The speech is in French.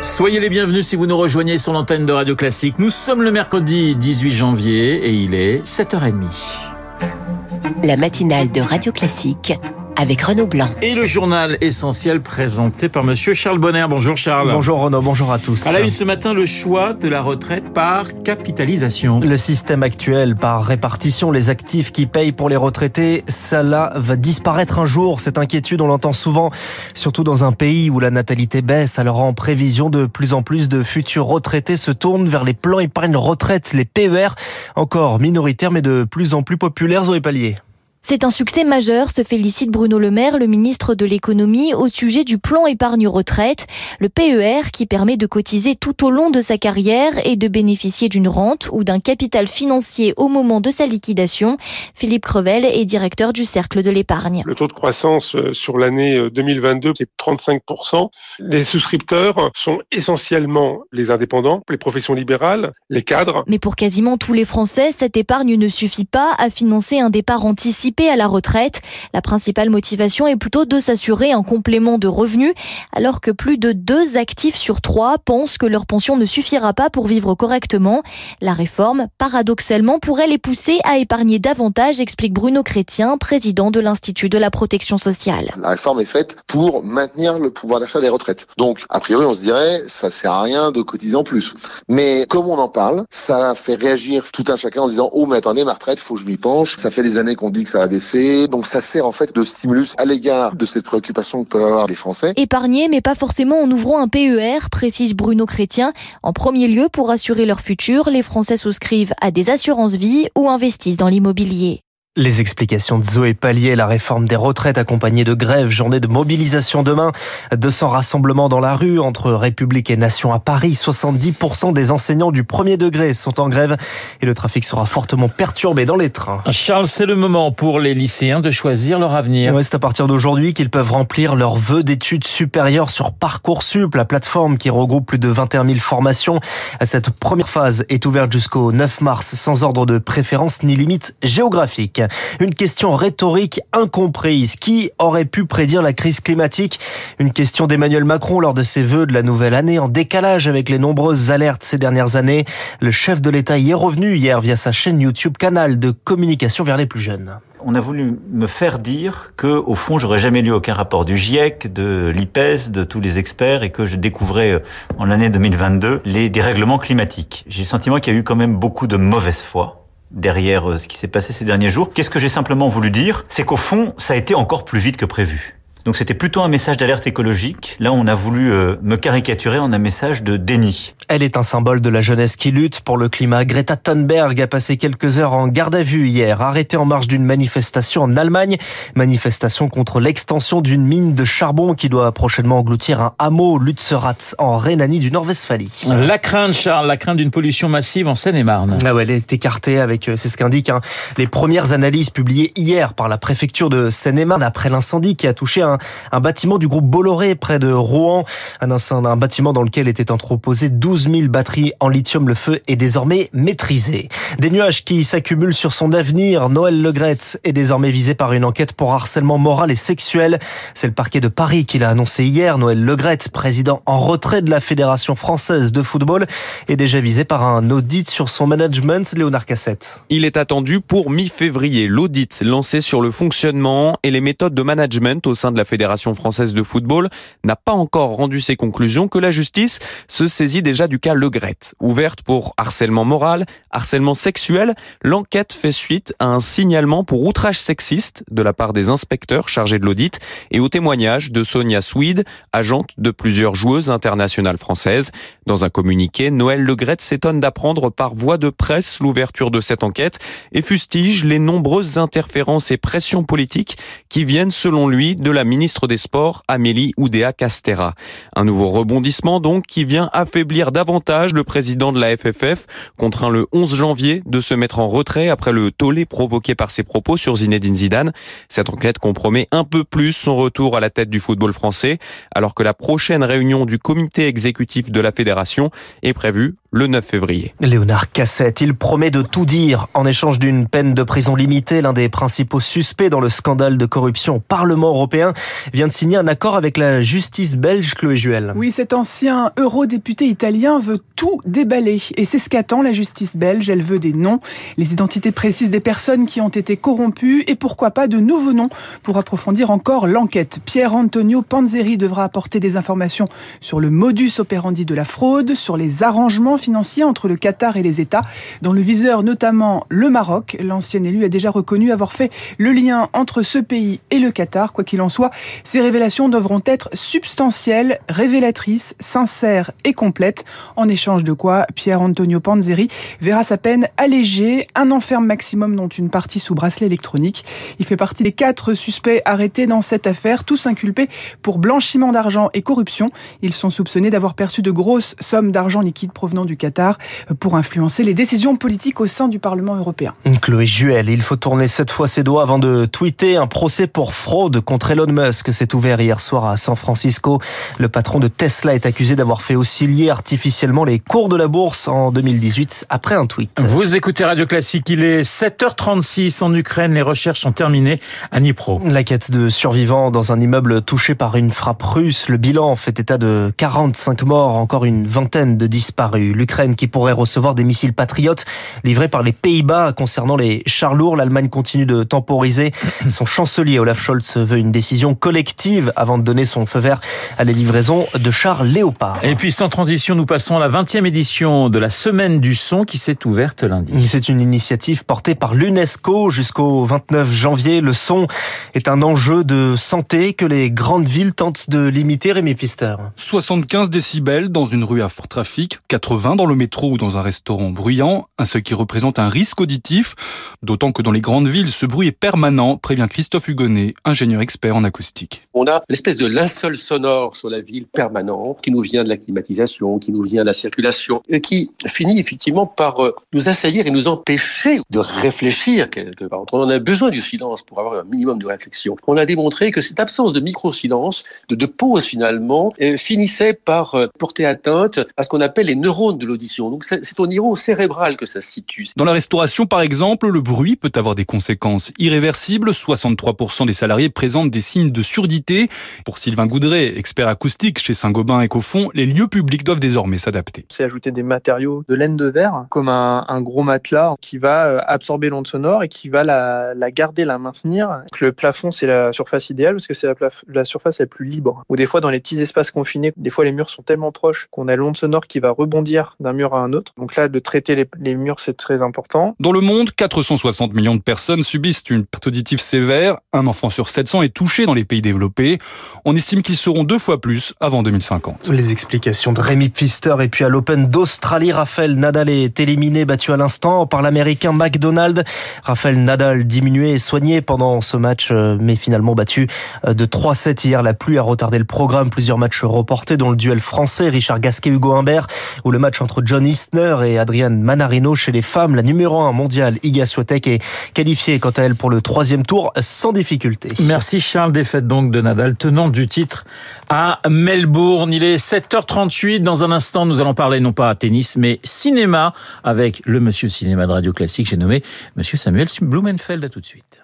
Soyez les bienvenus si vous nous rejoignez sur l'antenne de Radio Classique. Nous sommes le mercredi 18 janvier et il est 7h30. La matinale de Radio Classique avec Renaud Blanc. Et le journal essentiel présenté par monsieur Charles Bonner. Bonjour Charles. Bonjour Renaud, bonjour à tous. À la une ce matin, le choix de la retraite par capitalisation. Le système actuel par répartition, les actifs qui payent pour les retraités, cela va disparaître un jour. Cette inquiétude, on l'entend souvent, surtout dans un pays où la natalité baisse. Alors en prévision, de plus en plus de futurs retraités se tournent vers les plans épargne retraite, les PER, encore minoritaires mais de plus en plus populaires. Zoé Pallier. C'est un succès majeur, se félicite Bruno Le Maire, le ministre de l'économie, au sujet du plan épargne retraite, le PER qui permet de cotiser tout au long de sa carrière et de bénéficier d'une rente ou d'un capital financier au moment de sa liquidation. Philippe Crevel est directeur du Cercle de l'épargne. Le taux de croissance euh, sur l'année 2022, euh, c'est 35%. Les souscripteurs sont essentiellement les indépendants, les professions libérales, les cadres. Mais pour quasiment tous les Français, cette épargne ne suffit pas à financer un départ anticipé à la retraite. La principale motivation est plutôt de s'assurer un complément de revenus, alors que plus de deux actifs sur trois pensent que leur pension ne suffira pas pour vivre correctement. La réforme, paradoxalement, pourrait les pousser à épargner davantage, explique Bruno Chrétien, président de l'Institut de la protection sociale. La réforme est faite pour maintenir le pouvoir d'achat des retraites. Donc, a priori, on se dirait, ça sert à rien de cotiser en plus. Mais comme on en parle, ça fait réagir tout un chacun en disant, oh, mais attendez, ma retraite, faut que je m'y penche. Ça fait des années qu'on dit que ça Donc ça sert en fait de stimulus à l'égard de cette préoccupation que peuvent avoir les Français. Épargner, mais pas forcément en ouvrant un PER, précise Bruno Chrétien. En premier lieu, pour assurer leur futur, les Français souscrivent à des assurances vie ou investissent dans l'immobilier. Les explications de Zoé Pallier, la réforme des retraites accompagnée de grèves, journée de mobilisation demain, 200 rassemblements dans la rue entre République et Nation à Paris. 70% des enseignants du premier degré sont en grève et le trafic sera fortement perturbé dans les trains. Charles, c'est le moment pour les lycéens de choisir leur avenir. c'est à partir d'aujourd'hui qu'ils peuvent remplir leurs vœux d'études supérieures sur Parcoursup, la plateforme qui regroupe plus de 21 000 formations. Cette première phase est ouverte jusqu'au 9 mars sans ordre de préférence ni limite géographique. Une question rhétorique incomprise. Qui aurait pu prédire la crise climatique? Une question d'Emmanuel Macron lors de ses vœux de la nouvelle année en décalage avec les nombreuses alertes ces dernières années. Le chef de l'État y est revenu hier via sa chaîne YouTube Canal de communication vers les plus jeunes on a voulu me faire dire que, au fond, j'aurais jamais lu aucun rapport du GIEC, de l'IPES, de tous les experts, et que je découvrais euh, en l'année 2022 les dérèglements climatiques. J'ai le sentiment qu'il y a eu quand même beaucoup de mauvaise foi derrière euh, ce qui s'est passé ces derniers jours. Qu'est-ce que j'ai simplement voulu dire? C'est qu'au fond, ça a été encore plus vite que prévu. Donc c'était plutôt un message d'alerte écologique. Là, on a voulu euh, me caricaturer en un message de déni. Elle est un symbole de la jeunesse qui lutte pour le climat. Greta Thunberg a passé quelques heures en garde à vue hier, arrêtée en marge d'une manifestation en Allemagne. Manifestation contre l'extension d'une mine de charbon qui doit prochainement engloutir un hameau Lützerath en Rhénanie du Nord-Westphalie. La crainte, Charles, la crainte d'une pollution massive en Seine-et-Marne. Ah ouais, elle est écartée avec, euh, c'est ce qu'indiquent hein, les premières analyses publiées hier par la préfecture de Seine-et-Marne après l'incendie qui a touché un un, bâtiment du groupe Bolloré près de Rouen. Un, bâtiment dans lequel étaient entreposées 12 000 batteries en lithium. Le feu est désormais maîtrisé. Des nuages qui s'accumulent sur son avenir. Noël Legrette est désormais visé par une enquête pour harcèlement moral et sexuel. C'est le parquet de Paris qui l'a annoncé hier. Noël Legrette, président en retrait de la Fédération française de football, est déjà visé par un audit sur son management. Léonard Cassette. Il est attendu pour mi-février. L'audit lancé sur le fonctionnement et les méthodes de management au sein de la Fédération française de football n'a pas encore rendu ses conclusions que la justice se saisit déjà du cas Legrette. Ouverte pour harcèlement moral, harcèlement sexuel, l'enquête fait suite à un signalement pour outrage sexiste de la part des inspecteurs chargés de l'audit et au témoignage de Sonia Swede, agente de plusieurs joueuses internationales françaises. Dans un communiqué, Noël Legrette s'étonne d'apprendre par voie de presse l'ouverture de cette enquête et fustige les nombreuses interférences et pressions politiques qui viennent selon lui de la ministre des Sports, Amélie Oudéa Castera. Un nouveau rebondissement donc qui vient affaiblir davantage le président de la FFF, contraint le 11 janvier de se mettre en retrait après le tollé provoqué par ses propos sur Zinedine Zidane. Cette enquête compromet un peu plus son retour à la tête du football français, alors que la prochaine réunion du comité exécutif de la fédération est prévue le 9 février. Léonard Cassette, il promet de tout dire en échange d'une peine de prison limitée. L'un des principaux suspects dans le scandale de corruption au Parlement européen vient de signer un accord avec la justice belge, Chloé Juel. Oui, cet ancien eurodéputé italien veut tout déballer. Et c'est ce qu'attend la justice belge. Elle veut des noms, les identités précises des personnes qui ont été corrompues et pourquoi pas de nouveaux noms pour approfondir encore l'enquête. Pierre Antonio Panzeri devra apporter des informations sur le modus operandi de la fraude, sur les arrangements financiers entre le Qatar et les États, dans le viseur notamment le Maroc. L'ancien élu a déjà reconnu avoir fait le lien entre ce pays et le Qatar. Quoi qu'il en soit, ces révélations devront être substantielles, révélatrices, sincères et complètes. En échange de quoi, Pierre Antonio Panzeri verra sa peine allégée, un enferme maximum dont une partie sous bracelet électronique. Il fait partie des quatre suspects arrêtés dans cette affaire, tous inculpés pour blanchiment d'argent et corruption. Ils sont soupçonnés d'avoir perçu de grosses sommes d'argent liquide provenant du Qatar pour influencer les décisions politiques au sein du Parlement européen. Chloé Juel, il faut tourner cette fois ses doigts avant de tweeter un procès pour fraude contre Elon Musk s'est ouvert hier soir à San Francisco. Le patron de Tesla est accusé d'avoir fait osciller artificiellement les cours de la bourse en 2018 après un tweet. Vous écoutez Radio Classique, il est 7h36 en Ukraine, les recherches sont terminées à Dnipro. La quête de survivants dans un immeuble touché par une frappe russe, le bilan fait état de 45 morts, encore une vingtaine de disparus. L'Ukraine qui pourrait recevoir des missiles patriotes livrés par les Pays-Bas concernant les chars lourds, l'Allemagne continue de temporiser. Son chancelier Olaf Scholz veut une décision collective avant de donner son feu vert à la livraison de chars Léopard. Et puis sans transition, nous passons à la 20e édition de la Semaine du son qui s'est ouverte lundi. C'est une initiative portée par l'UNESCO jusqu'au 29 janvier. Le son est un enjeu de santé que les grandes villes tentent de limiter, Rémi Pfister. 75 décibels dans une rue à fort trafic, 80 dans le métro ou dans un restaurant bruyant, ce qui représente un risque auditif, d'autant que dans les grandes villes, ce bruit est permanent, prévient Christophe Hugonnet, ingénieur expert en acoustique. On a l'espèce de linceul sonore sur la ville permanent qui nous vient de la climatisation, qui nous vient de la circulation, et qui finit effectivement par euh, nous assaillir et nous empêcher de réfléchir quelque part. On a besoin du silence pour avoir un minimum de réflexion. On a démontré que cette absence de micro-silence, de, de pause finalement, euh, finissait par euh, porter atteinte à ce qu'on appelle les neurones de l'audition. Donc c'est au niveau cérébral que ça se situe. Dans la restauration, par exemple, le bruit peut avoir des conséquences irréversibles. 63% des salariés présentent des signes de surdité. Pour Sylvain Goudret, expert acoustique chez Saint-Gobain et Cofond, les lieux publics doivent désormais s'adapter. C'est ajouter des matériaux de laine de verre, comme un, un gros matelas qui va euh, absorber l'onde sonore et qui va la, la, garder, la maintenir. Le plafond, c'est la surface idéale parce que c'est la, la, surface la plus libre. Ou des fois, dans les petits espaces confinés, des fois les murs sont tellement proches qu'on a l'onde sonore qui va rebondir d'un mur à un autre. Donc là, de traiter les, les murs, c'est très important. Dans le monde, 460 millions de personnes subissent une perte auditive sévère. Un enfant sur 700 est touché dans les pays développés. On estime qu'ils seront deux fois plus avant 2050. Les explications de Rémi Pfister et puis à l'Open d'Australie, Raphaël Nadal est éliminé, battu à l'instant par l'Américain McDonald. Raphaël Nadal diminué et soigné pendant ce match, euh, mais finalement battu euh, de 3-7 hier. La pluie a retardé le programme, plusieurs matchs reportés, dont le duel français Richard Gasquet-Hugo Humbert, ou le match entre John Isner et Adrian Manarino chez les femmes. La numéro 1 mondiale, Iga Swiatek, est qualifiée quant à elle pour le troisième tour sans difficulté. Merci Charles, défaite donc de Nadal, tenant du titre à Melbourne. Il est 7h38. Dans un instant, nous allons parler non pas tennis, mais cinéma avec le monsieur cinéma de Radio Classique. J'ai nommé monsieur Samuel Blumenfeld. À tout de suite.